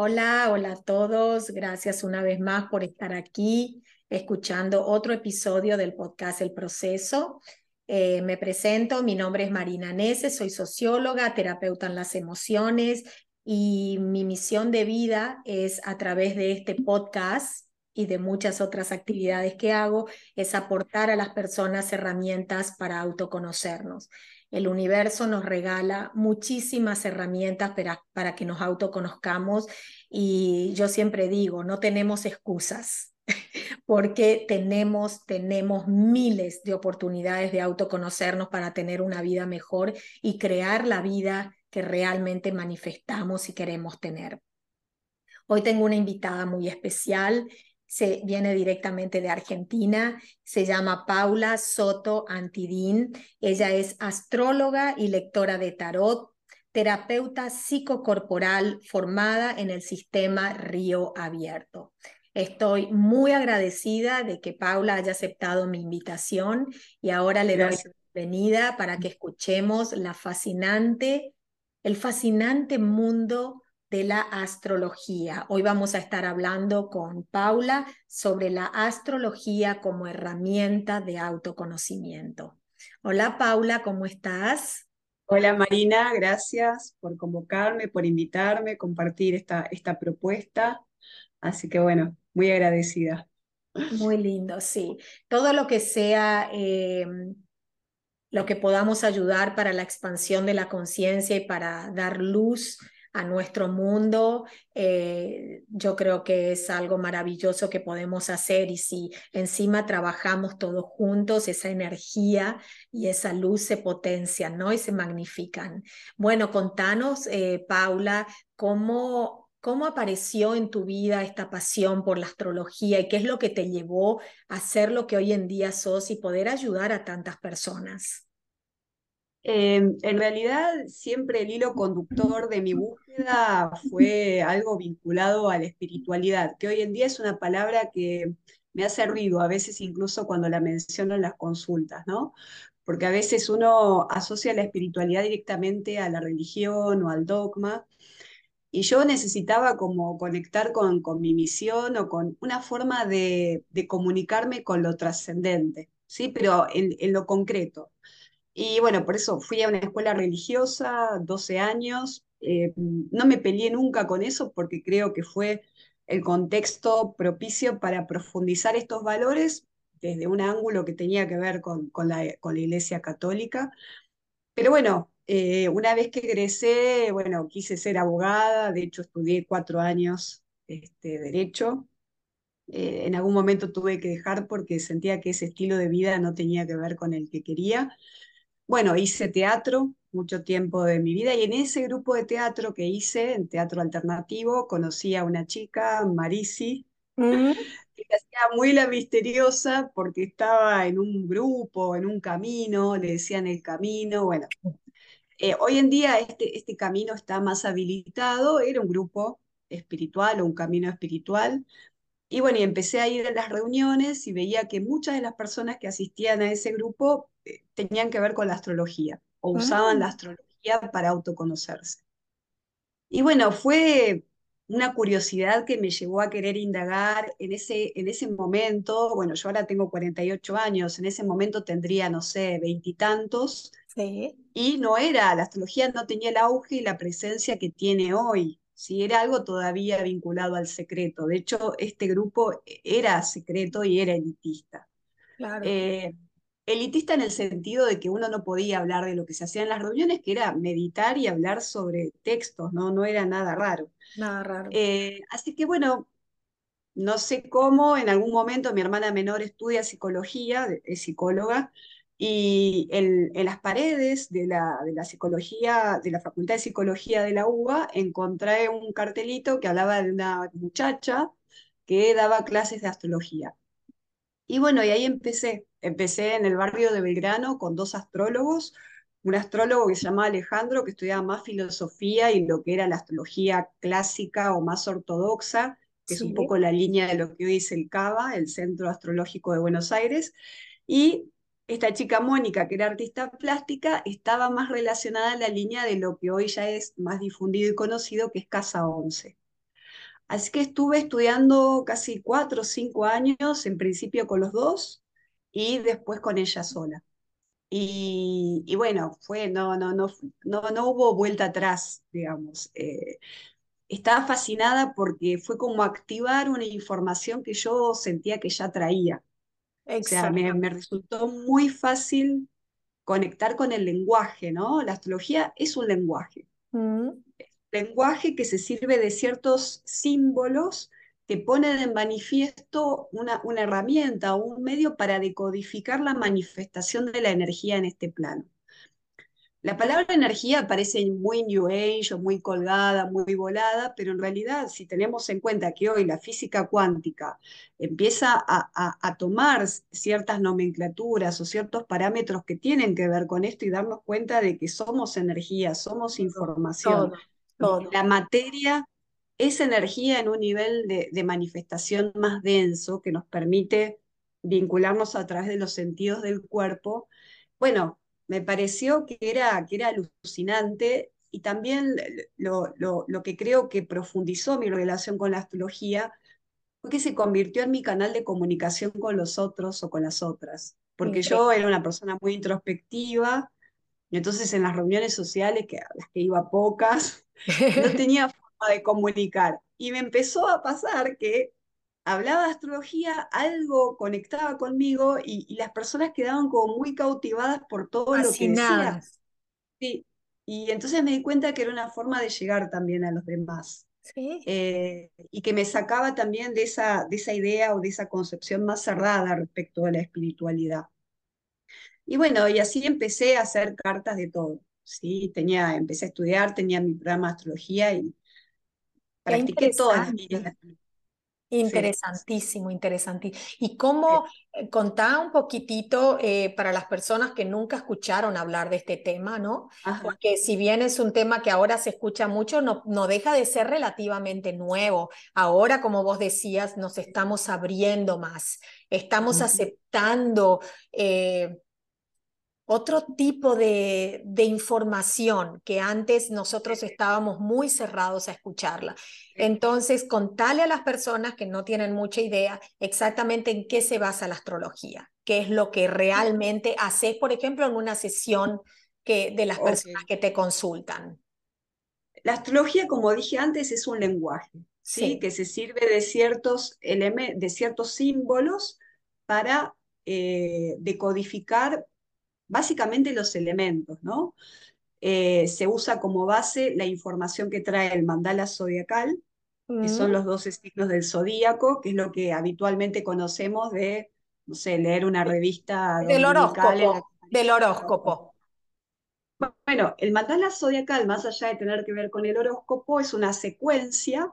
Hola, hola a todos. Gracias una vez más por estar aquí escuchando otro episodio del podcast El Proceso. Eh, me presento, mi nombre es Marina Nese, soy socióloga, terapeuta en las emociones y mi misión de vida es a través de este podcast y de muchas otras actividades que hago, es aportar a las personas herramientas para autoconocernos. El universo nos regala muchísimas herramientas para, para que nos autoconozcamos y yo siempre digo, no tenemos excusas porque tenemos, tenemos miles de oportunidades de autoconocernos para tener una vida mejor y crear la vida que realmente manifestamos y queremos tener. Hoy tengo una invitada muy especial se viene directamente de Argentina, se llama Paula Soto Antidín, ella es astróloga y lectora de tarot, terapeuta psicocorporal formada en el sistema Río Abierto. Estoy muy agradecida de que Paula haya aceptado mi invitación y ahora le doy la bienvenida para que escuchemos la fascinante, el fascinante mundo de la astrología. Hoy vamos a estar hablando con Paula sobre la astrología como herramienta de autoconocimiento. Hola Paula, ¿cómo estás? Hola Marina, gracias por convocarme, por invitarme, compartir esta, esta propuesta. Así que bueno, muy agradecida. Muy lindo, sí. Todo lo que sea, em, lo que podamos ayudar para la expansión de la conciencia y para dar luz a nuestro mundo, eh, yo creo que es algo maravilloso que podemos hacer y si encima trabajamos todos juntos, esa energía y esa luz se potencian, ¿no? Y se magnifican. Bueno, contanos, eh, Paula, cómo... ¿Cómo apareció en tu vida esta pasión por la astrología y qué es lo que te llevó a ser lo que hoy en día sos y poder ayudar a tantas personas? Em, en realidad, siempre el hilo conductor de mi búsqueda fue algo vinculado a la espiritualidad, que hoy en día es una palabra que me hace ruido, a veces incluso cuando la menciono en las consultas, ¿no? Porque a veces uno asocia la espiritualidad directamente a la religión o al dogma, y yo necesitaba como conectar con, con mi misión o con una forma de, comunicarme con lo trascendente, ¿sí? Pero en lo concreto. Y bueno, por eso fui a una escuela religiosa, 12 años. Eh, no me peleé nunca con eso porque creo que fue el contexto propicio para profundizar estos valores desde un ángulo que tenía que ver con, con, la, con la, Iglesia Católica. Pero bueno, eh, una vez que egresé, bueno, quise ser abogada, de hecho estudié cuatro años este, Derecho. Eh, en algún momento tuve que dejar porque sentía que ese estilo de vida no tenía que ver con el que quería. Bueno, hice teatro mucho tiempo de mi vida y en ese grupo de teatro que hice, en teatro alternativo, conocí a una chica, Marisi, mm. que hacía muy la misteriosa porque estaba en un grupo, en un camino, le decían el camino, bueno. Eh, hoy en día este, este camino está más habilitado, era un grupo espiritual o un camino espiritual, y bueno, y empecé a ir a las reuniones y veía que muchas de las personas que asistían a ese grupo eh, tenían que ver con la astrología o usaban la ah. astrología para autoconocerse. Y bueno, fue una curiosidad que me llevó a querer indagar en ese, en ese momento, bueno, yo ahora tengo 48 años, en ese momento tendría, no sé, veintitantos, sí. y no era, la astrología no tenía el auge y la presencia que tiene hoy. ¿Sí? Era algo todavía vinculado al secreto. De hecho, este grupo era secreto y era elitista. Eh, elitista en el sentido de que uno no podía hablar de lo que se hacía en las reuniones, que era meditar y hablar sobre textos, no, no era nada raro. Nada raro. Eh, así que bueno, no sé cómo, en algún momento mi hermana menor estudia psicología, es psicóloga, y en, las paredes de la, de la, psicología, de la Facultad de Psicología de la UBA, encontré un cartelito que hablaba de una muchacha que daba clases de astrología. Y bueno, y ahí empecé. Empecé en el barrio de Belgrano con dos astrólogos, un astrólogo que se llamaba Alejandro, que estudiaba más filosofía y lo que era la astrología clásica o más ortodoxa, que es un poco la línea de lo que hoy es el CABA, el Centro Astrológico de Buenos Aires, y esta chica Mónica, que era artista plástica, estaba más relacionada a la línea de lo que hoy ya es más difundido y conocido, que es Casa 11. Así que estuve estudiando casi cuatro o cinco años, en principio con los dos y después con ella sola. Y, bueno, fue, no, no, no, no, no hubo vuelta atrás, digamos. Eh, estaba fascinada porque fue como activar una información que yo sentía que ya traía. O sea, me, me, resultó muy fácil conectar con el lenguaje, ¿no? La astrología es un lenguaje. Mm. lenguaje que se sirve de ciertos símbolos que ponen en manifiesto una, una herramienta o un medio para decodificar la manifestación de la energía en este plano. La palabra energía parece muy New Age o muy colgada, muy volada, pero en realidad si tenemos en cuenta que hoy la física cuántica empieza a, tomar ciertas nomenclaturas o ciertos parámetros que tienen que ver con esto y darnos cuenta de que somos energía, somos información. La materia es energía en un nivel de, de manifestación más denso que nos permite vincularnos a través de los sentidos del cuerpo. Bueno, me pareció que era, que era alucinante y también lo, lo, lo, que creo que profundizó mi relación con la astrología fue que se convirtió en mi canal de comunicación con los otros o con las otras, porque yo era una persona muy introspectiva, y entonces en las reuniones sociales, que las que iba pocas, no tenía forma de comunicar. Y me empezó a pasar que hablaba de astrología, algo conectaba conmigo y, las personas quedaban como muy cautivadas por todo lo que decía. Sí, y entonces me di cuenta que era una forma de llegar también a los demás. Sí. Eh, y que me sacaba también de esa, de esa idea o de esa concepción más cerrada respecto a la espiritualidad. Y bueno, y así empecé a hacer cartas de todo. ¿sí? Tenía, empecé a estudiar, tenía mi programa de astrología y practiqué todas las de astrología. Interesantísimo, interesantísimo. ¿Y cómo, eh, contá un poquitito eh, para las personas que nunca escucharon hablar de este tema, ¿no? Porque si bien es un tema que ahora se escucha mucho, no, no deja de ser relativamente nuevo. Ahora, como vos decías, nos estamos abriendo más, estamos aceptando eh, otro tipo de, de, información que antes nosotros estábamos muy cerrados a escucharla. Entonces, contale a las personas que no tienen mucha idea exactamente en qué se basa la astrología, qué es lo que realmente haces, por ejemplo, en una sesión que, de las personas que te consultan. La astrología, como dije antes, es un lenguaje, ¿sí? que se sirve de ciertos, de ciertos símbolos para eh, decodificar básicamente los elementos, ¿no? Eh, se usa como base la información que trae el mandala zodiacal, que son los 12 signos del zodíaco, que es lo que habitualmente conocemos de, no sé, leer una revista. Del horóscopo. Del horóscopo. Bueno, el mandala zodiacal, más allá de tener que ver con el horóscopo, es una secuencia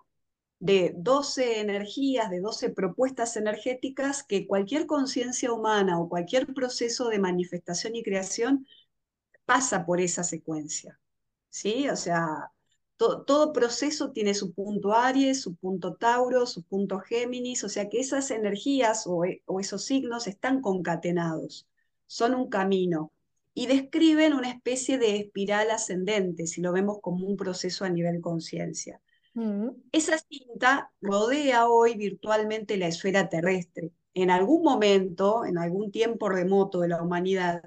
de 12 energías, de 12 propuestas energéticas que cualquier conciencia humana o cualquier proceso de manifestación y creación pasa por esa secuencia. ¿Sí? O sea, todo proceso tiene su punto Aries, su punto Tauro, su punto Géminis, o sea que esas energías o, o esos signos están concatenados, son un camino y describen una especie de espiral ascendente, si lo vemos como un proceso a nivel conciencia. Mm. Esa cinta rodea hoy virtualmente la esfera terrestre. En algún momento, en algún tiempo remoto de la humanidad,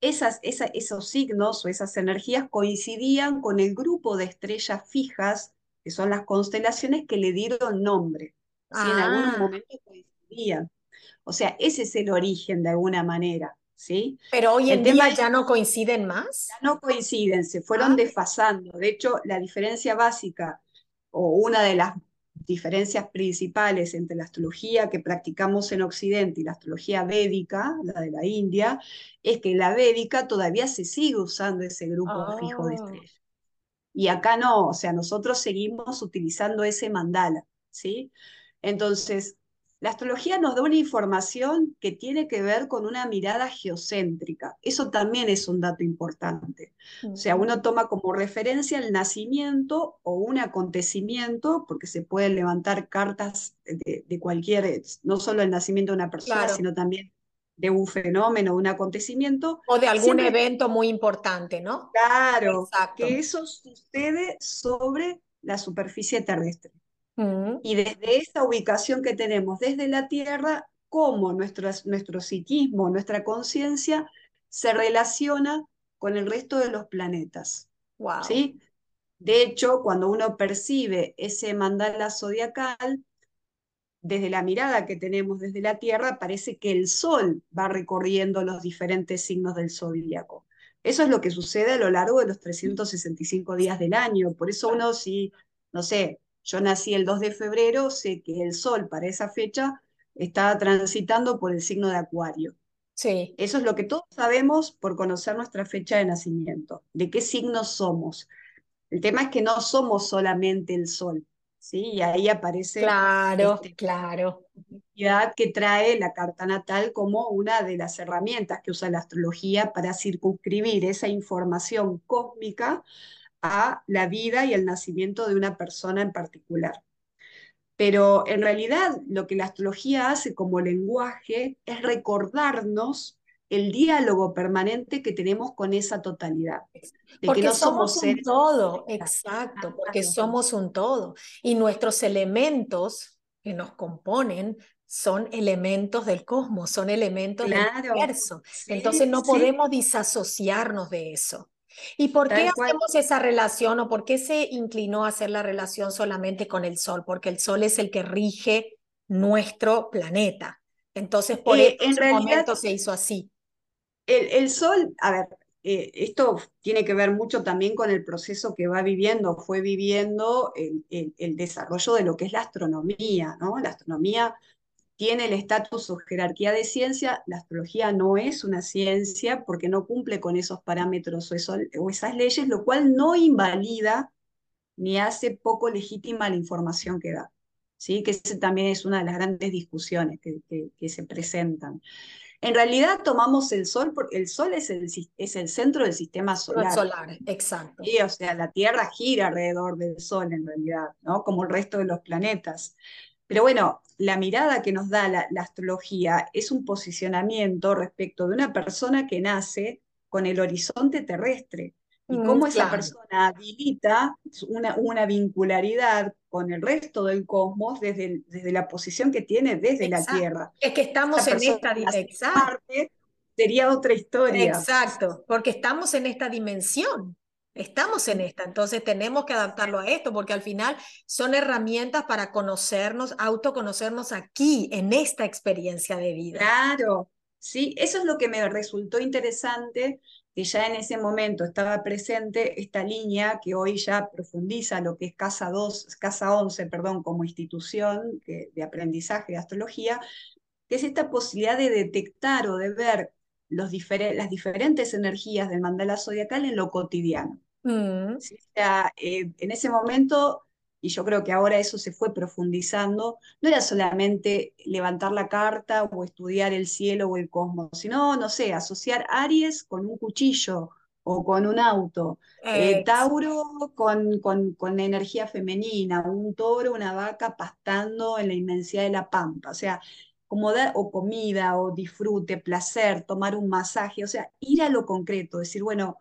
esas, esos signos o esas energías coincidían con el grupo de estrellas fijas, que son las constelaciones que le dieron nombre. En algún ah. momento coincidían. O sea, ese es el origen de alguna manera. ¿sí? Pero hoy en día ya no coinciden más. Ya no coinciden, se fueron ah. desfasando. De hecho, la diferencia básica o una de las diferencias principales entre la astrología que practicamos en Occidente y la astrología védica, la de la India, es que la védica todavía se sigue usando ese grupo fijo de ah. estrellas. Y acá no, o sea, nosotros seguimos utilizando ese mandala, ¿sí? Entonces, la astrología nos da una información que tiene que ver con una mirada geocéntrica. Eso también es un dato importante. O sea, uno toma como referencia el nacimiento o un acontecimiento, porque se pueden levantar cartas de, cualquier, no solo el nacimiento de una persona, sino también de un fenómeno, un acontecimiento. O de algún evento muy importante, ¿no? Claro, que eso sucede sobre la superficie terrestre. Y desde esa ubicación que tenemos desde la Tierra, cómo nuestro, nuestro psiquismo, nuestra conciencia se relaciona con el resto de los planetas. Wow. ¿sí? De hecho, cuando uno percibe ese mandala zodiacal, desde la mirada que tenemos desde la Tierra, parece que el Sol va recorriendo los diferentes signos del zodíaco. Eso es lo que sucede a lo largo de los 365 días del año. Por eso uno, si, no sé, yo nací el 2 de febrero, sé que el Sol para esa fecha está transitando por el signo de Acuario. Sí. Eso es lo que todos sabemos por conocer nuestra fecha de nacimiento, de qué signo somos. El tema es que no somos solamente el Sol, ¿sí? Y ahí aparece claro, este, claro. que trae la carta natal como una de las herramientas que usa la astrología para circunscribir esa información cósmica a la vida y el nacimiento de una persona en particular. Pero en realidad lo que la astrología hace como lenguaje es recordarnos el diálogo permanente que tenemos con esa totalidad. De porque que no somos, un todo, exacto, porque somos un todo. Y nuestros elementos que nos componen son elementos del cosmos, son elementos del universo. Entonces no podemos disasociarnos de eso. ¿Y por qué hacemos esa relación o por qué se inclinó a hacer la relación solamente con el Sol? Porque el Sol es el que rige nuestro planeta. Entonces, por eh, en momento se hizo así. El, Sol, a ver, eh, esto tiene que ver mucho también con el proceso que va viviendo, fue viviendo el, el, desarrollo de lo que es la astronomía, ¿no? La astronomía tiene el estatus o jerarquía de ciencia, la astrología no es una ciencia porque no cumple con esos parámetros o, esas leyes, lo cual no invalida ni hace poco legítima la información que da. ¿sí? Que esa también es una de las grandes discusiones que, que se presentan. En realidad tomamos el Sol porque el Sol es el, es el centro del sistema solar. solar, exacto. O sea, la Tierra gira alrededor del Sol en realidad, ¿no? Como el resto de los planetas. Pero bueno, la mirada que nos da la, astrología es un posicionamiento respecto de una persona que nace con el horizonte terrestre y mm, cómo esa persona habilita una, una, vincularidad con el resto del cosmos desde, desde la posición que tiene desde la Tierra. Es que estamos en esta dimensión. Sería otra historia. Exacto, porque estamos en esta dimensión. Estamos en esta, entonces tenemos que adaptarlo a esto, porque al final son herramientas para conocernos, autoconocernos aquí, en esta experiencia de vida. Claro, sí, eso es lo que me resultó interesante que ya en ese momento estaba presente esta línea que hoy ya profundiza lo que es Casa 2, Casa 11, perdón, como institución de aprendizaje de astrología, que es esta posibilidad de detectar o de ver las diferentes energías del mandala zodiacal en lo cotidiano. Mm. o sea, eh, en ese momento y yo creo que ahora eso se fue profundizando, no era solamente levantar la carta o estudiar el cielo o el cosmos, sino, no sé, asociar Aries con un cuchillo o con un auto, eh, Tauro con, con, con, energía femenina, un toro, una vaca pastando en la inmensidad de la pampa, o sea, como dar, o comida, o disfrute, placer, tomar un masaje, o sea, ir a lo concreto, decir, bueno,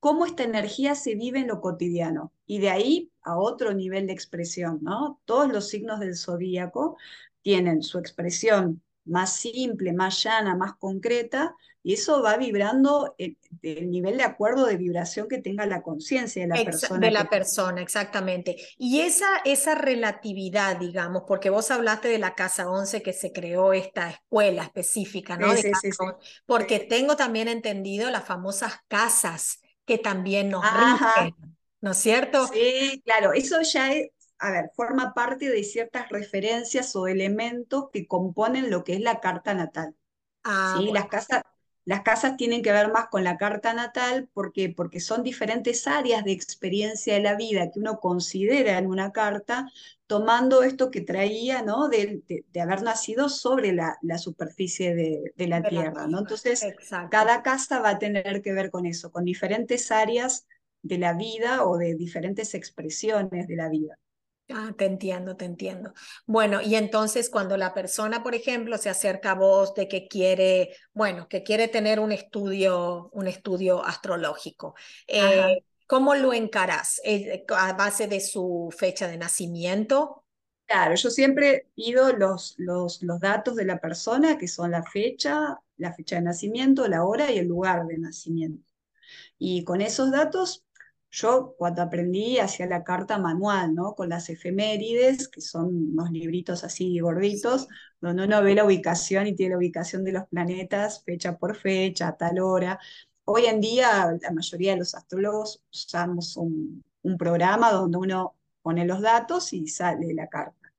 cómo esta energía se vive en lo cotidiano. Y de ahí a otro nivel de expresión, ¿no? Todos los signos del zodíaco tienen su expresión más simple, más llana, más concreta, y eso va vibrando el, nivel de acuerdo de vibración que tenga la conciencia de la persona. De la persona, exactamente. Y esa, esa relatividad, digamos, porque vos hablaste de la Casa 11 que se creó esta escuela específica, ¿no? Sí, sí, sí, porque tengo también entendido las famosas casas que también nos rigen, ¿no es cierto? Sí, claro, eso ya es, a ver, forma parte de ciertas referencias o elementos que componen lo que es la carta natal. Ah, ¿sí? Las casas las casas tienen que ver más con la carta natal porque, porque son diferentes áreas de experiencia de la vida que uno considera en una carta, tomando esto que traía ¿no? de, de, haber nacido sobre la, la superficie de, de la Tierra. ¿no? Entonces, cada casa va a tener que ver con eso, con diferentes áreas de la vida o de diferentes expresiones de la vida. Ah, te entiendo, te entiendo. Bueno, y entonces cuando la persona, por ejemplo, se acerca a vos de que quiere, bueno, que quiere tener un estudio, un estudio astrológico, eh, ¿cómo lo encarás? ¿A base de su fecha de nacimiento? Claro, yo siempre pido los, los, los datos de la persona, que son la fecha, la fecha de nacimiento, la hora y el lugar de nacimiento. Y con esos datos, yo cuando aprendí hacía la carta manual, ¿no? Con las efemérides, que son unos libritos así gorditos, donde uno ve la ubicación y tiene la ubicación de los planetas, fecha por fecha, tal hora. Hoy en día, la mayoría de los astrólogos usamos un, un programa donde uno pone los datos y sale la carta.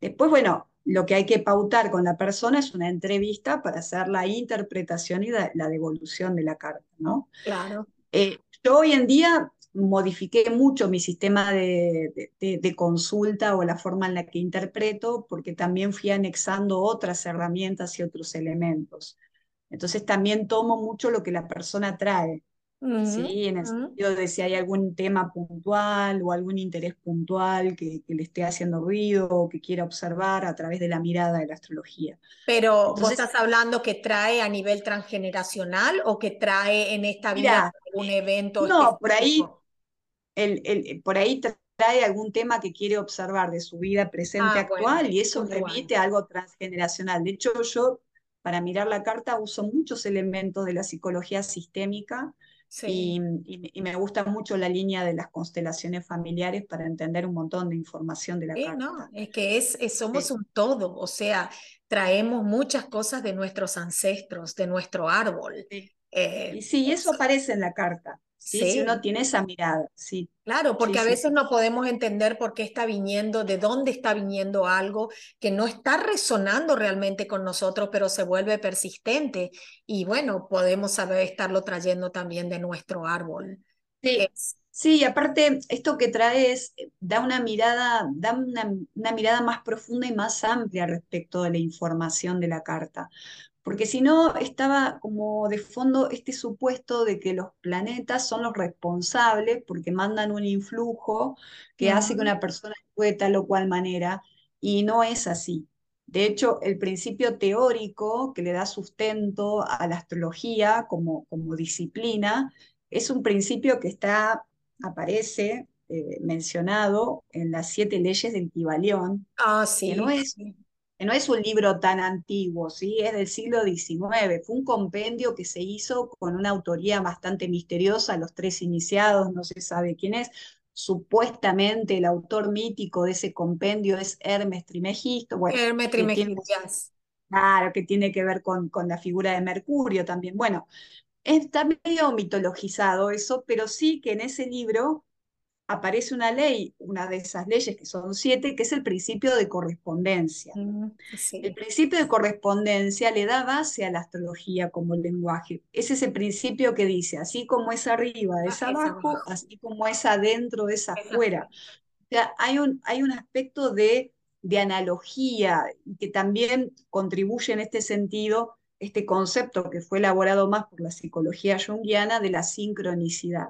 Después, bueno, lo que hay que pautar con la persona es una entrevista para hacer la interpretación y la, devolución de la carta, ¿no? Claro. Eh, yo hoy en día modifiqué mucho mi sistema de, consulta o la forma en la que interpreto, porque también fui anexando otras herramientas y otros elementos. Entonces también tomo mucho lo que la persona trae. ¿sí? En el sentido de si hay algún tema puntual o algún interés puntual que, le esté haciendo ruido o que quiera observar a través de la mirada de la astrología. Pero vos estás hablando que trae a nivel transgeneracional o que trae en esta vida un evento. No, por ahí, el, el, por ahí trae algún tema que quiere observar de su vida presente ah, actual y eso remite a algo transgeneracional. De hecho, yo para mirar la carta uso muchos elementos de la psicología sistémica y, me gusta mucho la línea de las constelaciones familiares para entender un montón de información de la carta. No, es que es, somos un todo, o sea, traemos muchas cosas de nuestros ancestros, de nuestro árbol. Eh, y sí, eso aparece en la carta. ¿Sí? Si uno tiene esa mirada, sí. Claro, porque a veces no podemos entender por qué está viniendo, de dónde está viniendo algo que no está resonando realmente con nosotros, pero se vuelve persistente. Y bueno, podemos saber estarlo trayendo también de nuestro árbol. Sí. Sí, aparte, esto que traes da una mirada, da una, una, mirada más profunda y más amplia respecto de la información de la carta porque si no estaba como de fondo este supuesto de que los planetas son los responsables porque mandan un influjo que hace que una persona actúe tal o cual manera, y no es así. De hecho, el principio teórico que le da sustento a la astrología como, como disciplina es un principio que está, aparece eh, mencionado en las siete leyes del Kibalión, ah, sí, que no es no es un libro tan antiguo, ¿sí? es del siglo XIX, fue un compendio que se hizo con una autoría bastante misteriosa, los tres iniciados, no se sabe quién es, supuestamente el autor mítico de ese compendio es Hermes Trimegisto. Bueno, Hermes Trimegisto. Claro, que tiene que ver con, con la figura de Mercurio también. Bueno, está medio mitologizado eso, pero sí que en ese libro aparece una ley, una de esas leyes que son siete, que es el principio de correspondencia. Mm, el principio de correspondencia le da base a la astrología como lenguaje. Es ese principio que dice, así como es arriba es ah, abajo, así como es adentro es afuera. O sea, hay un, hay un aspecto de, de analogía que también contribuye en este sentido este concepto que fue elaborado más por la psicología junguiana de la sincronicidad.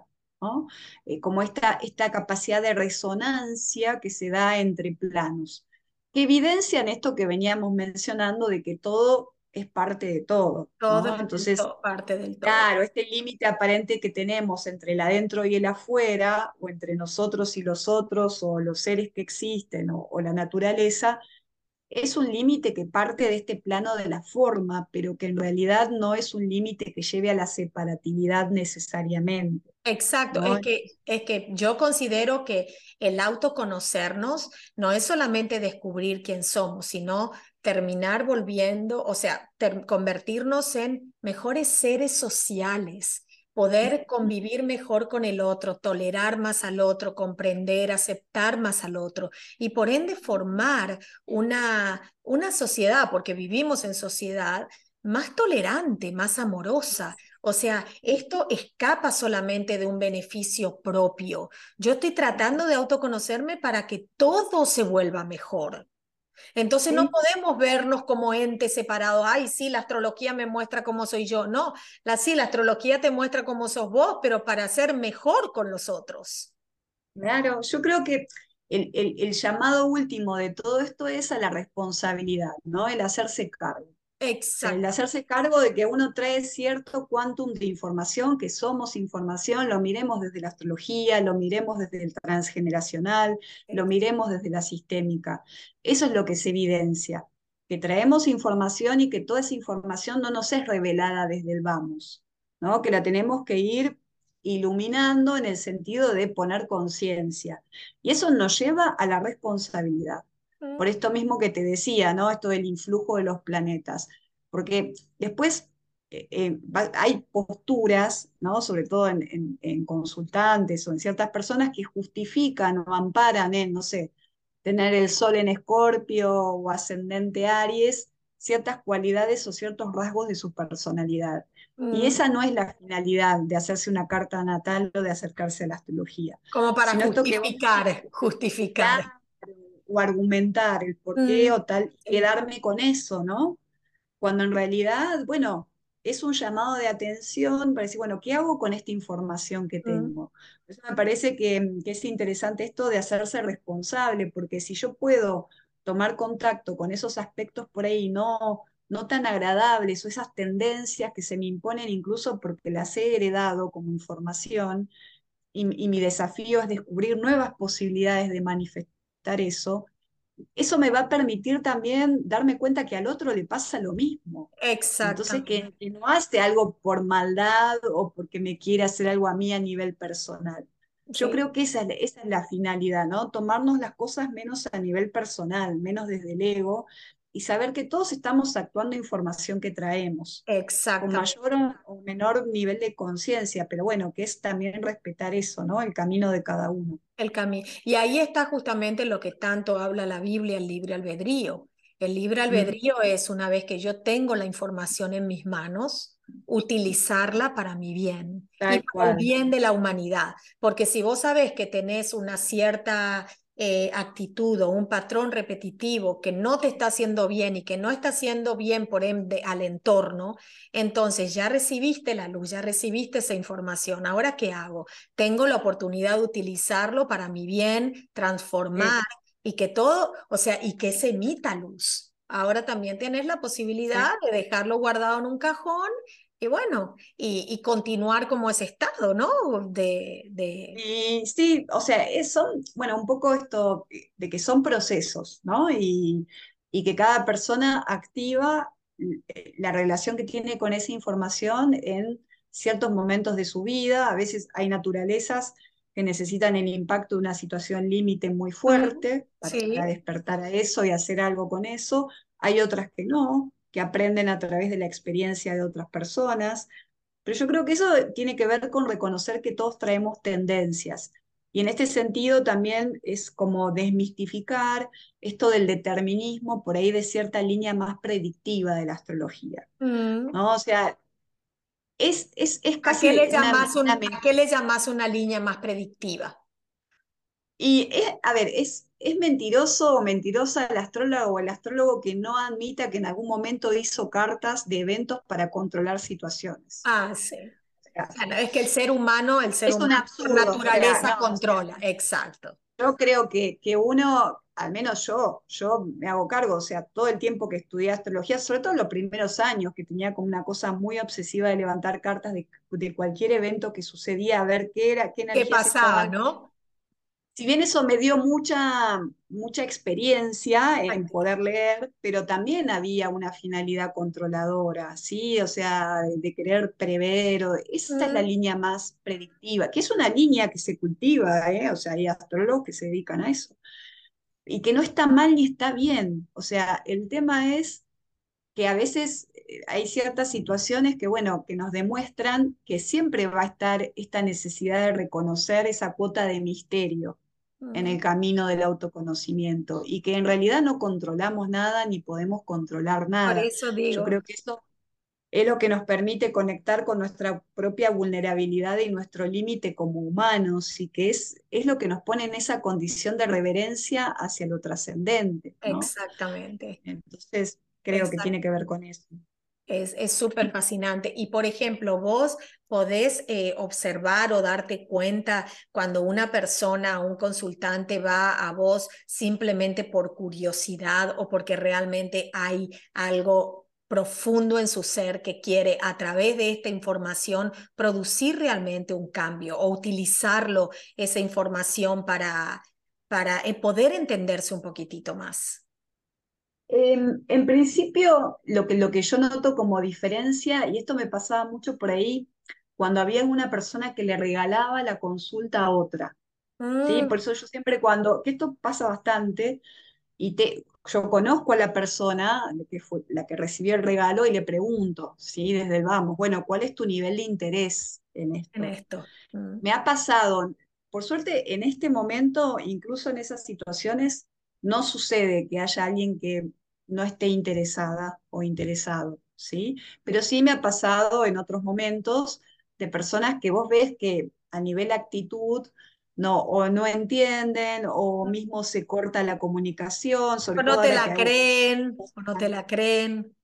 Eh, como esta, esta capacidad de resonancia que se da entre planos, que evidencian esto que veníamos mencionando de que todo es parte de todo. Todo Entonces, parte del todo. Claro, este límite aparente que tenemos entre el adentro y el afuera, o entre nosotros y los otros, o los seres que existen, o la naturaleza, es un límite que parte de este plano de la forma, pero que en realidad no es un límite que lleve a la separatividad necesariamente. Exacto, es, que, es que yo considero que el autoconocernos no es solamente descubrir quién somos, sino terminar volviendo, o sea, convertirnos en mejores seres sociales, poder convivir mejor con el otro, tolerar más al otro, comprender, aceptar más al otro y por ende formar una, una sociedad, porque vivimos en sociedad más tolerante, más amorosa. O sea, esto escapa solamente de un beneficio propio. Yo estoy tratando de autoconocerme para que todo se vuelva mejor. Entonces no podemos vernos como entes separados. Ay, sí, la astrología me muestra cómo soy yo. No, la, sí, la astrología te muestra cómo sos vos, pero para ser mejor con los otros. Claro, yo creo que el, el, llamado último de todo esto es a la responsabilidad, ¿no? El hacerse cargo. Exacto. El hacerse cargo de que uno trae cierto quantum de información, que somos información, lo miremos desde la astrología, lo miremos desde el transgeneracional, lo miremos desde la sistémica. Eso es lo que se evidencia, que traemos información y que toda esa información no nos es revelada desde el vamos, ¿no? que la tenemos que ir iluminando en el sentido de poner conciencia. Y eso nos lleva a la responsabilidad. Por mm. esto mismo que te decía, ¿no? Esto del influjo de los planetas porque después eh, eh, hay posturas, ¿no? sobre todo en, consultantes o en ciertas personas que justifican o amparan en, no sé, tener el sol en escorpio o ascendente Aries, ciertas cualidades o ciertos rasgos de su personalidad. Y mm. esa no es la finalidad de hacerse una carta natal o de acercarse a la astrología. Como para justificar, justificar. O argumentar el por qué mm. o tal, quedarme con eso, ¿no? cuando en realidad, bueno, es un llamado de atención para decir, bueno, ¿qué hago con esta información que mm. tengo? eso me parece que, es interesante esto de hacerse responsable, porque si yo puedo tomar contacto con esos aspectos por ahí no, no tan agradables o esas tendencias que se me imponen incluso porque las he heredado como información, y mi desafío es descubrir nuevas posibilidades de manifestar eso, eso me va a permitir también darme cuenta que al otro le pasa lo mismo. Exacto. Entonces, que, no hace algo por maldad o porque me quiere hacer algo a mí a nivel personal. Yo creo que esa, esa, es la finalidad, ¿no? Tomarnos las cosas menos a nivel personal, menos desde el ego, y saber que todos estamos actuando información que traemos. Exacto. Con mayor o menor nivel de conciencia, pero bueno, que es también respetar eso, ¿no? El camino de cada uno. El camino. Y ahí está justamente lo que tanto habla la Biblia, el libre albedrío. El libre albedrío es una vez que yo tengo la información en mis manos, utilizarla para mi bien y para el bien de la humanidad. Porque si vos sabés que tenés una cierta eh, actitud o un patrón repetitivo que no te está haciendo bien y que no está haciendo bien por ende al entorno, entonces ya recibiste la luz, ya recibiste esa información. Ahora, ¿qué hago? Tengo la oportunidad de utilizarlo para mi bien, transformar y que todo, o sea, y que se emita luz. Ahora también tienes la posibilidad de dejarlo guardado en un cajón y bueno, y, continuar como ese estado, ¿no? De, de... sí, o sea, son, bueno, un poco esto de que son procesos, ¿no? Y, y que cada persona activa eh, la relación que tiene con esa información en ciertos momentos de su vida. A veces hay naturalezas que necesitan el impacto de una situación límite muy fuerte para despertar a eso y hacer algo con eso. Hay otras que no, que aprenden a través de la experiencia de otras personas. Pero yo creo que eso tiene que ver con reconocer que todos traemos tendencias. Y en este sentido también es como desmistificar esto del determinismo por ahí de cierta línea más predictiva de la astrología. Mm. ¿no? O sea, es, es, es casi... ¿A qué, le llamas una, ¿A qué le llamas una línea más predictiva? Y es, a ver, es, ¿Es mentiroso o mentirosa el astrólogo o el astrólogo que no admita que en algún momento hizo cartas de eventos para controlar situaciones? Ah, sí. es que el ser humano, el ser humano, naturaleza controla, exacto. Yo creo que, que uno, al menos yo, yo me hago cargo, o sea, todo el tiempo que estudié astrología, sobre todo en los primeros años, que tenía como una cosa muy obsesiva de levantar cartas de, cualquier evento que sucedía, a ver qué era, qué. ¿Qué pasaba, no? Si bien eso me dio mucha, mucha experiencia en poder leer, pero también había una finalidad controladora, ¿sí? O sea, de, querer prever, esa es la línea más predictiva, que es una línea que se cultiva, ¿eh? O sea, hay astrólogos que se dedican a eso. Y que no está mal ni está bien. O sea, el tema es que a veces eh, hay ciertas situaciones que, bueno, que nos demuestran que siempre va a estar esta necesidad de reconocer esa cuota de misterio en el camino del autoconocimiento y que en realidad no controlamos nada ni podemos controlar nada. Por eso digo. Yo creo que eso es lo que nos permite conectar con nuestra propia vulnerabilidad y nuestro límite como humanos y que es, es lo que nos pone en esa condición de reverencia hacia lo trascendente. Exactamente. Entonces, creo que tiene que ver con eso. Es súper fascinante. Y por ejemplo, vos podés eh, observar o darte cuenta cuando una persona, un consultante va a vos simplemente por curiosidad o porque realmente hay algo profundo en su ser que quiere a través de esta información producir realmente un cambio o utilizarlo, esa información para, para eh, poder entenderse un poquitito más? Em, en principio, lo que, lo que yo noto como diferencia, y esto me pasaba mucho por ahí, cuando había una persona que le regalaba la consulta a otra. ¿sí? Mm. Por eso yo siempre cuando, que esto pasa bastante, y te, yo conozco a la persona que fue la que recibió el regalo y le pregunto, ¿sí? Desde el vamos, bueno, ¿cuál es tu nivel de interés en esto? En esto. Mm. Me ha pasado, por suerte, en este momento, incluso en esas situaciones, no sucede que haya alguien que no esté interesada o interesado, ¿sí? Pero sí me ha pasado en otros momentos de personas que vos ves que a nivel actitud no, o no entienden, o mismo se corta la comunicación, sobre O no todo te la creen, o no te la creen.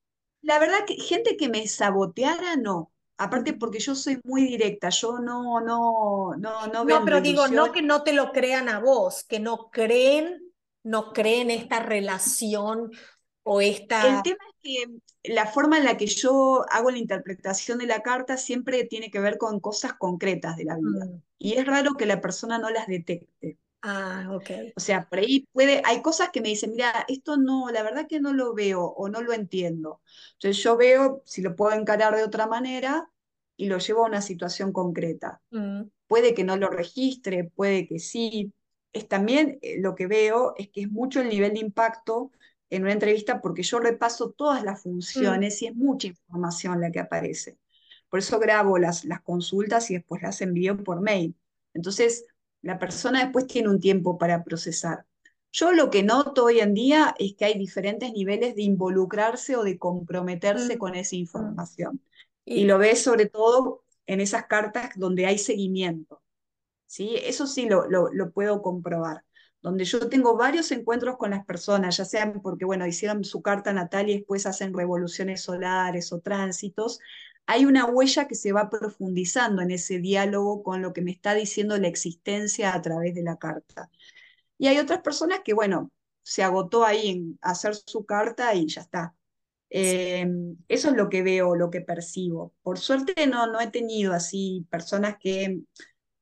La verdad que gente que me saboteara, no. Aparte porque yo soy muy directa, yo no, no, no, no No, pero digo, no que no te lo crean a vos, que no creen, no creen esta relación o El esta... tema es que la forma en la que yo hago la interpretación de la carta siempre tiene que ver con cosas concretas de la vida. Mm. Y es raro que la persona no las detecte. Ah, ok. O sea, por ahí puede, hay cosas que me dicen, mira, esto no, la verdad que no lo veo o no lo entiendo. Entonces yo veo si lo puedo encarar de otra manera y lo llevo a una situación concreta. Mm. Puede que no lo registre, puede que sí. Es también eh, lo que veo es que es mucho el nivel de impacto en una entrevista porque yo repaso todas las funciones y es mucha información la que aparece. Por eso grabo las, las consultas y después las envío por mail. Entonces, la persona después tiene un tiempo para procesar. Yo lo que noto hoy en día es que hay diferentes niveles de involucrarse o de comprometerse Mm. con esa información. Y, Y lo ves sobre todo en esas cartas donde hay seguimiento. ¿Sí? Eso sí lo, lo, lo puedo comprobar. Donde yo tengo varios encuentros con las personas, ya sean porque, bueno, hicieron su carta natal y después hacen revoluciones solares o tránsitos, hay una huella que se va profundizando en ese diálogo con lo que me está diciendo la existencia a través de la carta. Y hay otras personas que, bueno, se agotó ahí en hacer su carta y ya está. Eh, eso es lo que veo, lo que percibo. Por suerte no, no he tenido así personas que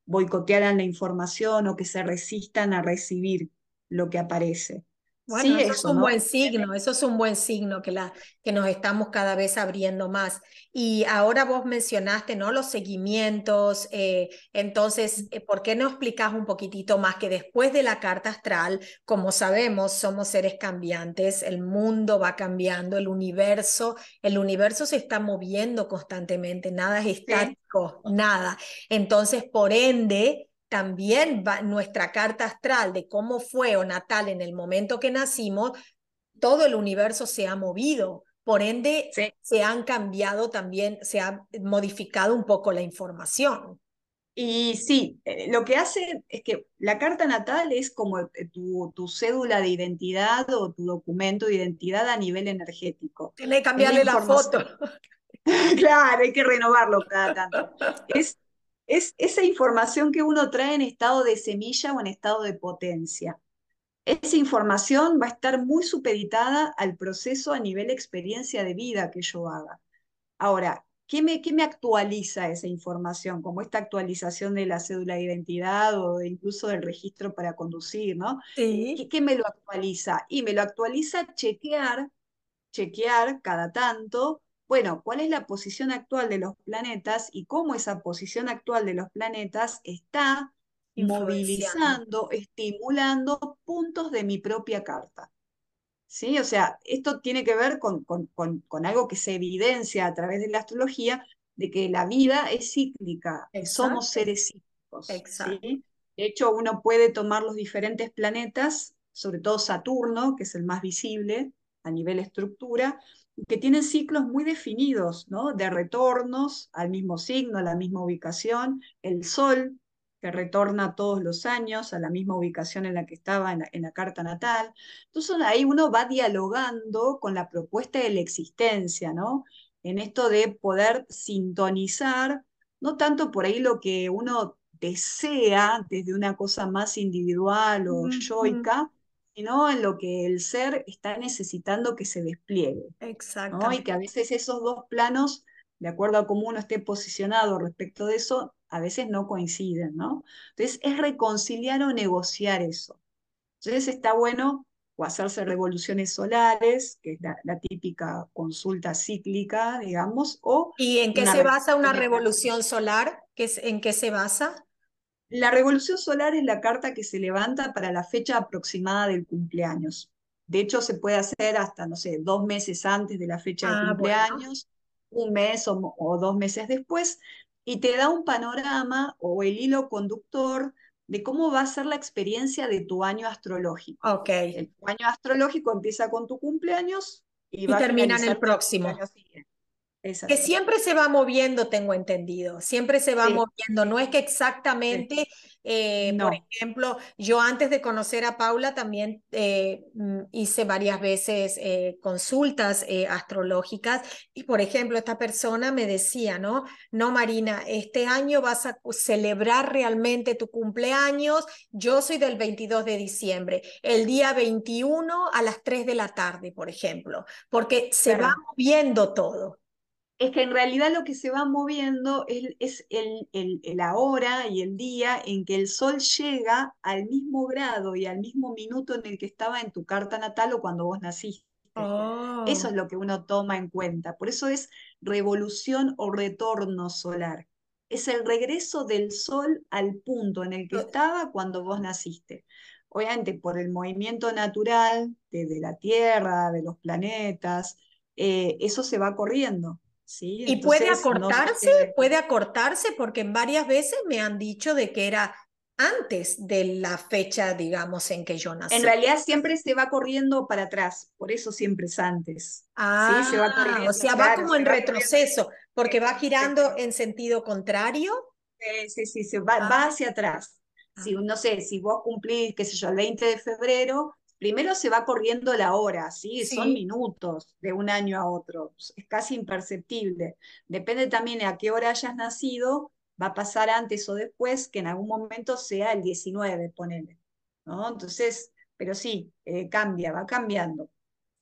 boicotearan la información o que se resistan a recibir lo que aparece. Bueno, Sí, eso es un ¿no? buen signo, eso es un buen signo que, la, que nos estamos cada vez abriendo más. Y ahora vos mencionaste, ¿no? Los seguimientos, eh, entonces, eh, ¿por qué no explicas un poquitito más que después de la carta astral, como sabemos, somos seres cambiantes, el mundo va cambiando, el universo, el universo se está moviendo constantemente, nada es estático, nada. Entonces, por ende, también va nuestra carta astral de cómo fue o natal en el momento que nacimos, todo el universo se ha movido. Por ende, Sí. se han cambiado también, se ha modificado un poco la información. Y sí, eh, lo que hace es que la carta natal es como eh, tu, tu cédula de identidad o tu documento de identidad a nivel energético. Tiene que cambiarle la foto. Claro, hay que renovarlo cada tanto. Es, es esa información que uno trae en estado de semilla o en estado de potencia. Esa información va a estar muy supeditada al proceso a nivel experiencia de vida que yo haga. Ahora, ¿qué me, qué me actualiza esa información? Como esta actualización de la cédula de identidad o incluso del registro para conducir, ¿no? Sí. ¿Qué, qué me lo actualiza? Y me lo actualiza chequear, chequear cada tanto, bueno, cuál es la posición actual de los planetas y cómo esa posición actual de los planetas está movilizando, estimulando puntos de mi propia carta. ¿Sí? O sea, esto tiene que ver con, con, con, con algo que se evidencia a través de la astrología, de que la vida es cíclica, somos seres cíclicos. Exacto. ¿sí? De hecho, uno puede tomar los diferentes planetas, sobre todo Saturno, que es el más visible a nivel estructura, que tienen ciclos muy definidos, ¿no? De retornos al mismo signo, a la misma ubicación, el Sol, que retorna todos los años a la misma ubicación en la que estaba en la, en la carta natal. Entonces ahí uno va dialogando con la propuesta de la existencia, ¿no? En esto de poder sintonizar, no tanto por ahí lo que uno desea desde una cosa más individual o yoica, sino en lo que el ser está necesitando que se despliegue. Exacto. Y que a veces esos dos planos, de acuerdo a cómo uno esté posicionado respecto de eso, a veces no coinciden, ¿no? Entonces es reconciliar o negociar eso. Entonces está bueno o hacerse revoluciones solares, que es la, típica consulta cíclica, digamos, o... ¿Y en qué se basa una revolución solar? ¿En qué se basa? La revolución solar es la carta que se levanta para la fecha aproximada del cumpleaños. De hecho, se puede hacer hasta, no sé, dos meses antes de la fecha de ah, cumpleaños, un mes o, dos meses después, y te da un panorama o el hilo conductor de cómo va a ser la experiencia de tu año astrológico. Ok. El año astrológico empieza con tu cumpleaños y, va termina en el próximo. Que siempre se va moviendo, tengo entendido, siempre se va moviendo, no es que exactamente, eh, por ejemplo, yo antes de conocer a Paula también eh, mm, hice varias veces eh, consultas astrológicas y, por ejemplo, esta persona me decía, ¿no? No, Marina, este año vas a celebrar realmente tu cumpleaños, yo soy del 22 de diciembre, el día 21 a las 3 de la tarde, por ejemplo, porque se va moviendo todo es que en realidad lo que se va moviendo es, el, la hora y el día en que el sol llega al mismo grado y al mismo minuto en el que estaba en tu carta natal o cuando vos naciste. Eso es oh. lo que uno toma en cuenta. Por eso es revolución o retorno solar. Es el regreso del sol al punto en el que estaba cuando vos naciste. Obviamente por el movimiento natural de, la Tierra, de los planetas, eh, eso se va corriendo y puede acortarse, puede acortarse porque varias veces me han dicho de que era antes de la fecha, digamos, en que yo nací. En realidad siempre se va corriendo para atrás, por eso siempre es antes. Ah, se va corriendo, o sea, va como en retroceso, porque va girando en sentido contrario. Sí, sí, sí, va, va hacia atrás. Si, ah. no sé, si vos cumplís, qué sé yo, el 20 de febrero, primero se va corriendo la hora, ¿sí? Son minutos de un año a otro, es casi imperceptible. Depende también a qué hora hayas nacido, va a pasar antes o después, que en algún momento sea el 19, ponele. ¿no? Entonces, pero sí, eh, cambia, va cambiando.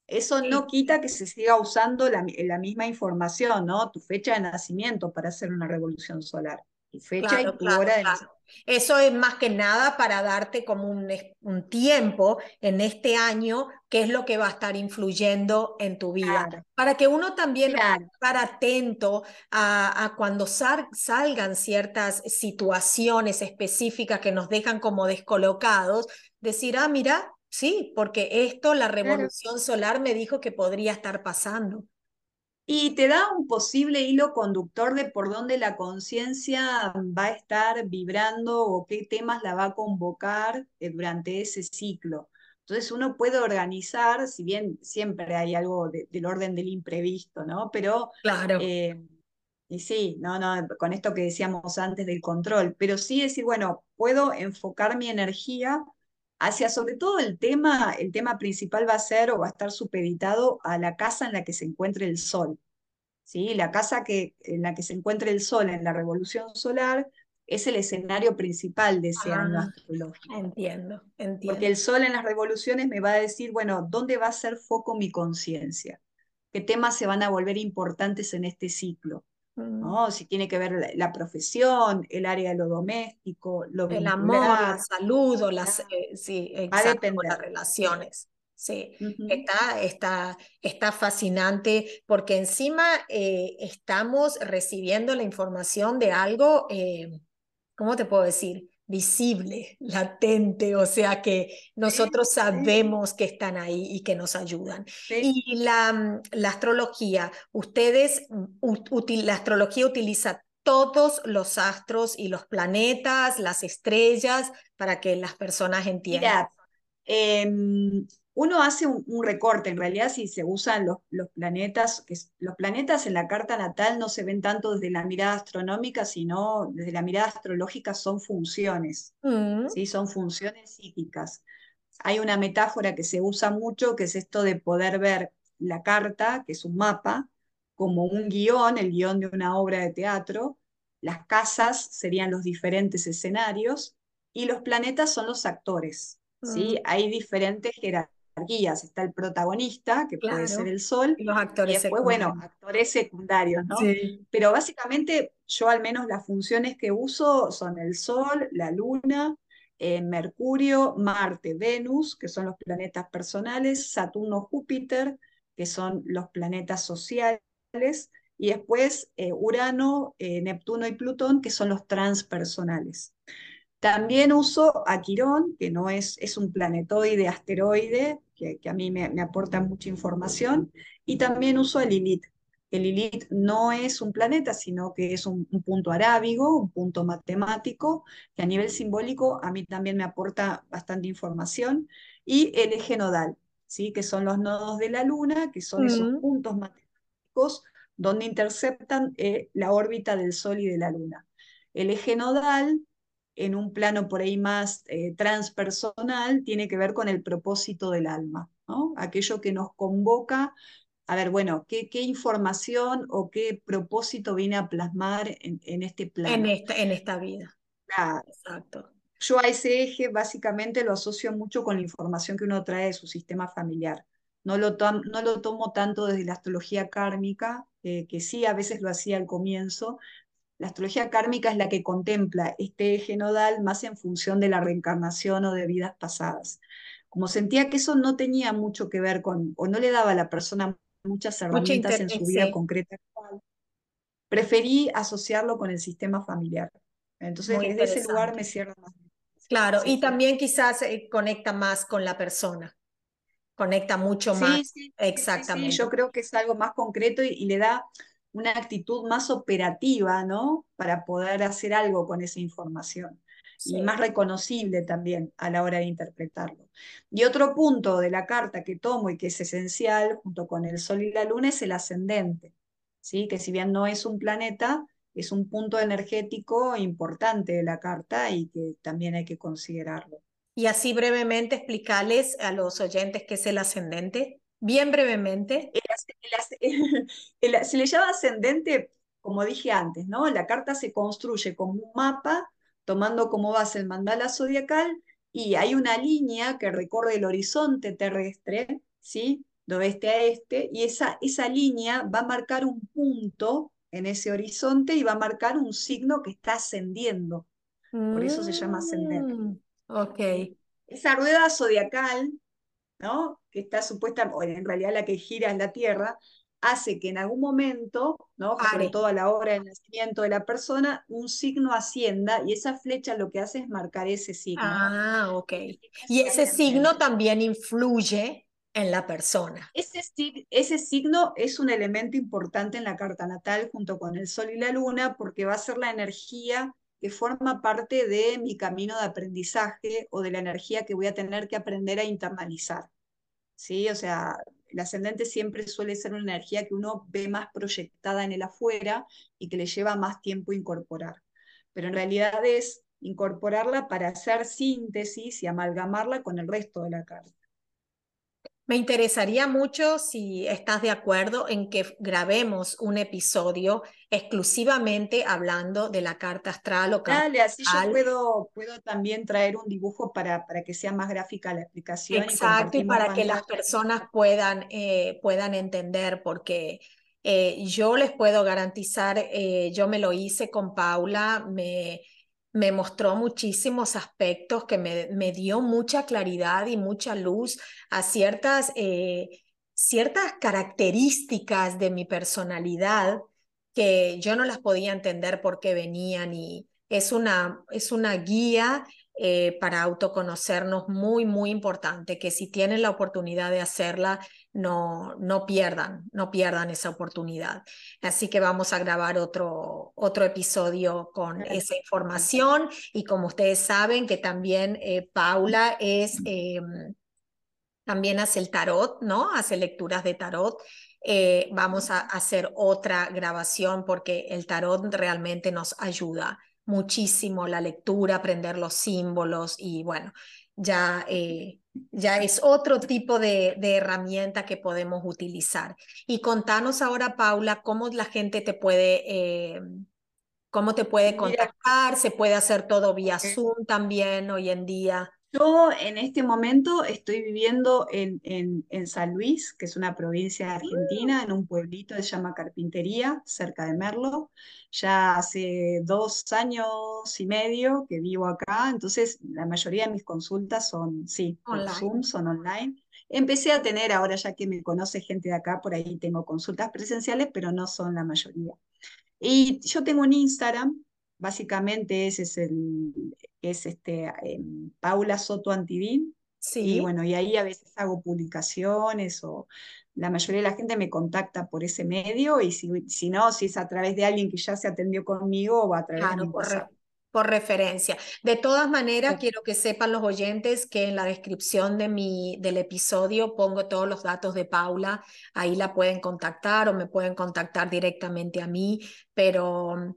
Eso no quita que se siga usando la, la, misma información, ¿no? Tu fecha de nacimiento para hacer una revolución solar. Tu fecha y tu hora de nacimiento eso es más que nada para darte como un, un, tiempo en este año, qué es lo que va a estar influyendo en tu vida. Para que uno también estar atento a, a cuando salgan ciertas situaciones específicas que nos dejan como descolocados, decir, ah, mira, sí, porque esto, la revolución solar me dijo que podría estar pasando y te da un posible hilo conductor de por dónde la conciencia va a estar vibrando o qué temas la va a convocar eh, durante ese ciclo. Entonces uno puede organizar, si bien siempre hay algo del orden del imprevisto, ¿no? Pero claro. Eh, y sí, no, no, con esto que decíamos antes del control, pero sí decir, bueno, puedo enfocar mi energía hacia sobre todo el tema, el tema principal va a ser o va a estar supeditado a la casa en la que se encuentre el Sol. ¿sí? La casa que, en la que se encuentre el Sol en la revolución solar es el escenario principal de ese año ah, astrológico. Entiendo, entiendo. Porque el Sol en las revoluciones me va a decir, bueno, ¿dónde va a ser foco mi conciencia? ¿Qué temas se van a volver importantes en este ciclo? ¿No? Si tiene que ver la, profesión, el área de lo doméstico, lo El amor, la salud, las, eh, sí, exacto, las relaciones. Sí, está, está, está fascinante porque encima eh, estamos recibiendo la información de algo, eh, ¿cómo te puedo decir? Visible, latente, o sea que nosotros sabemos que están ahí y que nos ayudan. Y la, la, astrología, ustedes, la astrología utiliza todos los astros y los planetas, las estrellas, para que las personas entiendan. Em, uno hace un, recorte, en realidad si se usan los, los planetas, que los planetas en la carta natal no se ven tanto desde la mirada astronómica, sino desde la mirada astrológica son funciones, mm. ¿sí? son funciones psíquicas. Hay una metáfora que se usa mucho, que es esto de poder ver la carta, que es un mapa, como un guion, el guion de una obra de teatro, las casas serían los diferentes escenarios y los planetas son los actores. ¿sí? Mm. Hay diferentes jerarquías. Está el protagonista, que puede ser el sol, y los actores y después, bueno, actores secundarios, ¿no? Pero básicamente yo al menos las funciones que uso son el sol, la luna, eh, Mercurio, Marte, Venus, que son los planetas personales, Saturno, Júpiter, que son los planetas sociales, y después eh, Urano, eh, Neptuno y Plutón, que son los transpersonales. También uso a Quirón, que no es, es un planetoide, asteroide, que, a mí me, aporta mucha información, y también uso a Lilith. El Lilith no es un planeta, sino que es un, punto arábigo, un punto matemático, que a nivel simbólico a mí también me aporta bastante información, y el eje nodal, ¿sí? que son los nodos de la Luna, que son esos puntos matemáticos donde interceptan eh, la órbita del Sol y de la Luna. El eje nodal en un plano por ahí más eh, transpersonal, tiene que ver con el propósito del alma, ¿no? aquello que nos convoca a ver, bueno, ¿qué, qué información o qué propósito viene a plasmar en, este plano? En esta, en esta vida. Exacto. Yo a ese eje básicamente lo asocio mucho con la información que uno trae de su sistema familiar. No lo, no lo tomo tanto desde la astrología kármica, eh, que sí a veces lo hacía al comienzo, la astrología kármica es la que contempla este eje nodal más en función de la reencarnación o de vidas pasadas. Como sentía que eso no tenía mucho que ver con, o no le daba a la persona muchas herramientas en su vida concreta actual, preferí asociarlo con el sistema familiar. Entonces, desde ese lugar me cierra más. Claro, y también quizás eh, conecta más con la persona. Conecta mucho más. Sí, Exactamente. Sí, yo creo que es algo más concreto y le da una actitud más operativa, ¿no? Para poder hacer algo con esa información. Y más reconocible también a la hora de interpretarlo. Y otro punto de la carta que tomo y que es esencial, junto con el Sol y la Luna, es el ascendente. ¿sí? Que si bien no es un planeta, es un punto energético importante de la carta y que también hay que considerarlo. Y así brevemente explicarles a los oyentes qué es el ascendente. Bien brevemente. se le llama ascendente, como dije antes, ¿no? La carta se construye como un mapa, tomando como base el mandala zodiacal, y hay una línea que recorre el horizonte terrestre, ¿sí? De oeste a este, y esa, esa línea va a marcar un punto en ese horizonte y va a marcar un signo que está ascendiendo. Por eso se llama ascendente. Mm, ok. Esa rueda zodiacal ¿no? que está supuesta, o en realidad la que gira es la Tierra, hace que en algún momento, ¿no? sobre todo a la hora del nacimiento de la persona, un signo ascienda y esa flecha lo que hace es marcar ese signo. Ah, ok. Y ese signo también influye en la persona. Ese, ese signo es un elemento importante en la carta natal junto con el sol y la luna porque va a ser la energía que forma parte de mi camino de aprendizaje o de la energía que voy a tener que aprender a internalizar. ¿Sí? O sea, el ascendente siempre suele ser una energía que uno ve más proyectada en el afuera y que le lleva más tiempo incorporar. Pero en realidad es incorporarla para hacer síntesis y amalgamarla con el resto de la carta. Me interesaría mucho si estás de acuerdo en que grabemos un episodio exclusivamente hablando de la carta astral o carta Dale, así yo puedo, puedo también traer un dibujo para, para que sea más gráfica la explicación. Exacto, y, para que las personas puedan, eh, puedan entender, porque eh, yo les puedo garantizar, eh, yo me lo hice con Paula, me me mostró muchísimos aspectos que me, me, dio mucha claridad y mucha luz a ciertas, eh, ciertas características de mi personalidad que yo no las podía entender por qué venían y es una, es una guía eh, para autoconocernos muy, muy importante, que si tienen la oportunidad de hacerla, no, no pierdan, no pierdan esa oportunidad. Así que vamos a grabar otro, otro episodio con esa información y como ustedes saben que también eh, Paula es, em, también hace el tarot, ¿no? Hace lecturas de tarot. Eh, vamos a hacer otra grabación porque el tarot realmente nos ayuda muchísimo la lectura, aprender los símbolos y bueno, ya, eh, ya es otro tipo de, de, herramienta que podemos utilizar. Y contanos ahora, Paula, cómo la gente te puede, eh, cómo te puede contactar, se puede hacer todo vía Zoom también hoy en día. Yo en este momento estoy viviendo en, en, en, San Luis, que es una provincia de Argentina, en un pueblito que se llama Carpintería, cerca de Merlo. Ya hace dos años y medio que vivo acá, entonces la mayoría de mis consultas son, sí, por Zoom, son online. Empecé a tener, ahora ya que me conoce gente de acá, por ahí tengo consultas presenciales, pero no son la mayoría. Y yo tengo un Instagram básicamente ese es el, es este, em, Paula Soto Antidín. Sí. Y bueno, y ahí a veces hago publicaciones o la mayoría de la gente me contacta por ese medio y si, si no, si es a través de alguien que ya se atendió conmigo o a través de mi por referencia. De todas maneras, quiero que sepan los oyentes que en la descripción de mi, del episodio pongo todos los datos de Paula. Ahí la pueden contactar o me pueden contactar directamente a mí, pero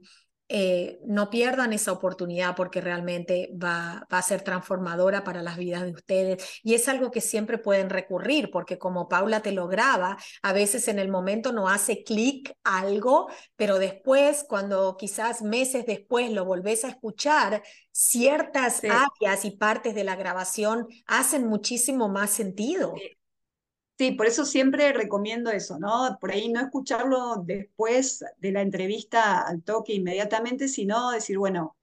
eh, no pierdan esa oportunidad porque realmente va, va, a ser transformadora para las vidas de ustedes. Y es algo que siempre pueden recurrir porque como Paula te lo graba, a veces en el momento no hace clic algo, pero después, cuando quizás meses después lo volvés a escuchar, ciertas áreas y partes de la grabación hacen muchísimo más sentido. Sí, por eso siempre recomiendo eso, ¿no? Por ahí no escucharlo después de la entrevista al toque inmediatamente, sino decir, bueno,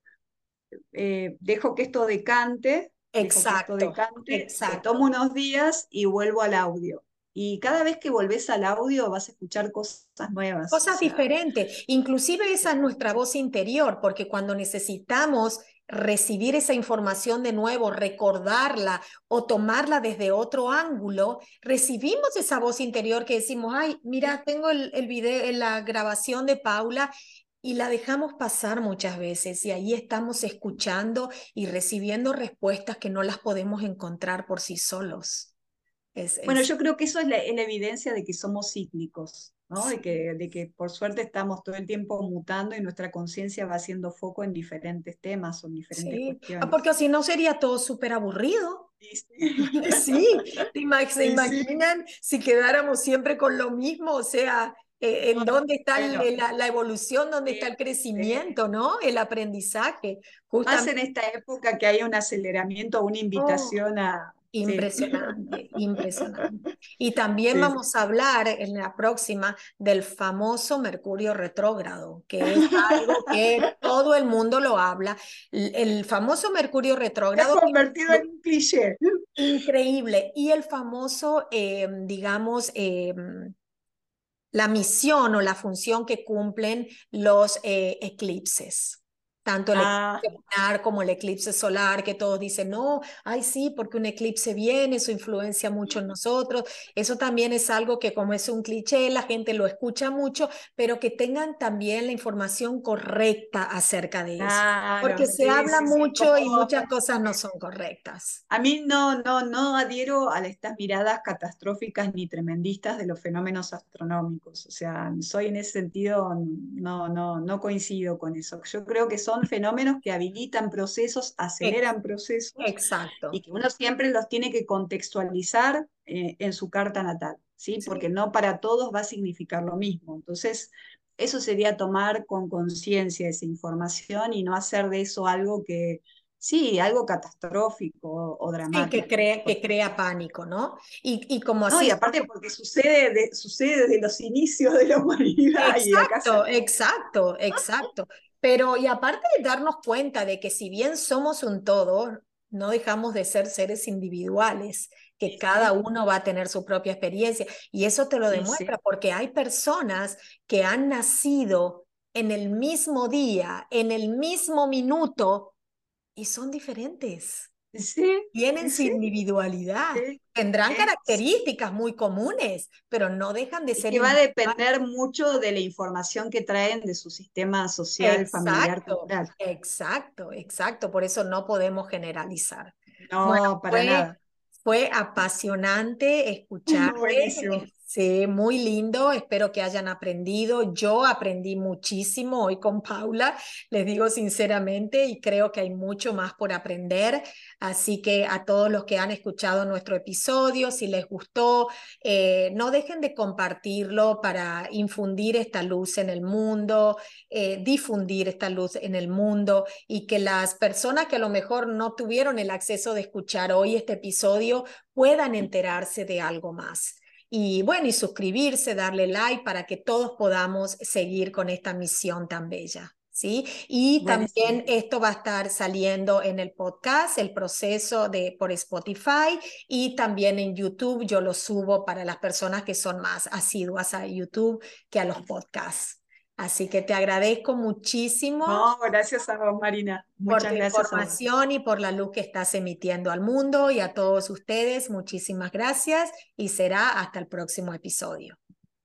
eh, dejo que esto decante, exacto, dejo que esto decante, tomo unos días y vuelvo al audio. Y cada vez que volvés al audio vas a escuchar cosas nuevas. Cosas diferentes. Inclusive esa es nuestra voz interior, porque cuando necesitamos recibir esa información de nuevo, recordarla o tomarla desde otro ángulo, recibimos esa voz interior que decimos, ay, mira, tengo el, el video, la grabación de Paula y la dejamos pasar muchas veces y ahí estamos escuchando y recibiendo respuestas que no las podemos encontrar por sí solos. Bueno, yo creo que eso es la, evidencia de que somos cíclicos. ¿No? De, que, de que por suerte estamos todo el tiempo mutando y nuestra conciencia va haciendo foco en diferentes temas o en diferentes sí. Ah, cuestiones. porque si no sería todo súper aburrido. Sí, ¿te imaginan si quedáramos siempre con lo mismo? O sea, eh, ¿en dónde está la, la, evolución? ¿Dónde está el crecimiento, no? El aprendizaje. Más en esta época que hay un aceleramiento, una invitación oh. a, Impresionante, impresionante. Y también vamos a hablar en la próxima del famoso Mercurio retrógrado, que es algo que todo el mundo lo habla. El famoso Mercurio retrógrado. Se ha convertido en un cliché. Increíble. Y el famoso, eh, digamos, eh, la misión o la función que cumplen los eh, eclipses tanto el ah. eclipse lunar como el eclipse solar, que todos dicen, no, ay sí, porque un eclipse viene, eso influencia mucho en nosotros. Eso también es algo que como es un cliché, la gente lo escucha mucho, pero que tengan también la información correcta acerca de eso. porque se habla mucho y muchas cosas no son correctas. A mí no, no, no adhiero a estas miradas catastróficas ni tremendistas de los fenómenos astronómicos. O sea, soy en ese sentido, no, no, no coincido con eso. Yo creo que son son fenómenos que habilitan procesos, aceleran procesos. Exacto. Y que uno siempre los tiene que contextualizar eh, en su carta natal, ¿sí? Porque no para todos va a significar lo mismo. Entonces, eso sería tomar con conciencia esa información y no hacer de eso algo que, sí, algo catastrófico o, dramático. Sí, que crea, que crea pánico, ¿no? Y, y como así. No, y aparte porque sucede, sucede desde los inicios de la humanidad. Exacto, exacto, exacto. Pero y aparte de darnos cuenta de que si bien somos un todo, no dejamos de ser seres individuales, que cada uno va a tener su propia experiencia. Y eso te lo demuestra porque hay personas que han nacido en el mismo día, en el mismo minuto, y son diferentes. Sí, Tienen su individualidad. Tendrán características muy comunes, pero no dejan de ser. Y va a depender mucho de la información que traen de su sistema social, familiar, cultural. Exacto, exacto. Por eso no podemos generalizar. No, para nada. Fue apasionante escuchar. Sí, muy lindo. Espero que hayan aprendido. Yo aprendí muchísimo hoy con Paula, les digo sinceramente, y creo que hay mucho más por aprender. Así que a todos los que han escuchado nuestro episodio, si les gustó, eh, no dejen de compartirlo para infundir esta luz en el mundo, eh, difundir esta luz en el mundo y que las personas que a lo mejor no tuvieron el acceso de escuchar hoy este episodio puedan enterarse de algo más y bueno, y suscribirse, darle like para que todos podamos seguir con esta misión tan bella. ¿Sí? Y también esto va a estar saliendo en el podcast, el proceso de por Spotify y también en YouTube. Yo lo subo para las personas que son más asiduas a YouTube que a los podcasts. Así que te agradezco muchísimo. No, gracias a vos, Marina. Muchas por tu gracias información y por la luz que estás emitiendo al mundo y a todos ustedes. Muchísimas gracias y será hasta el próximo episodio.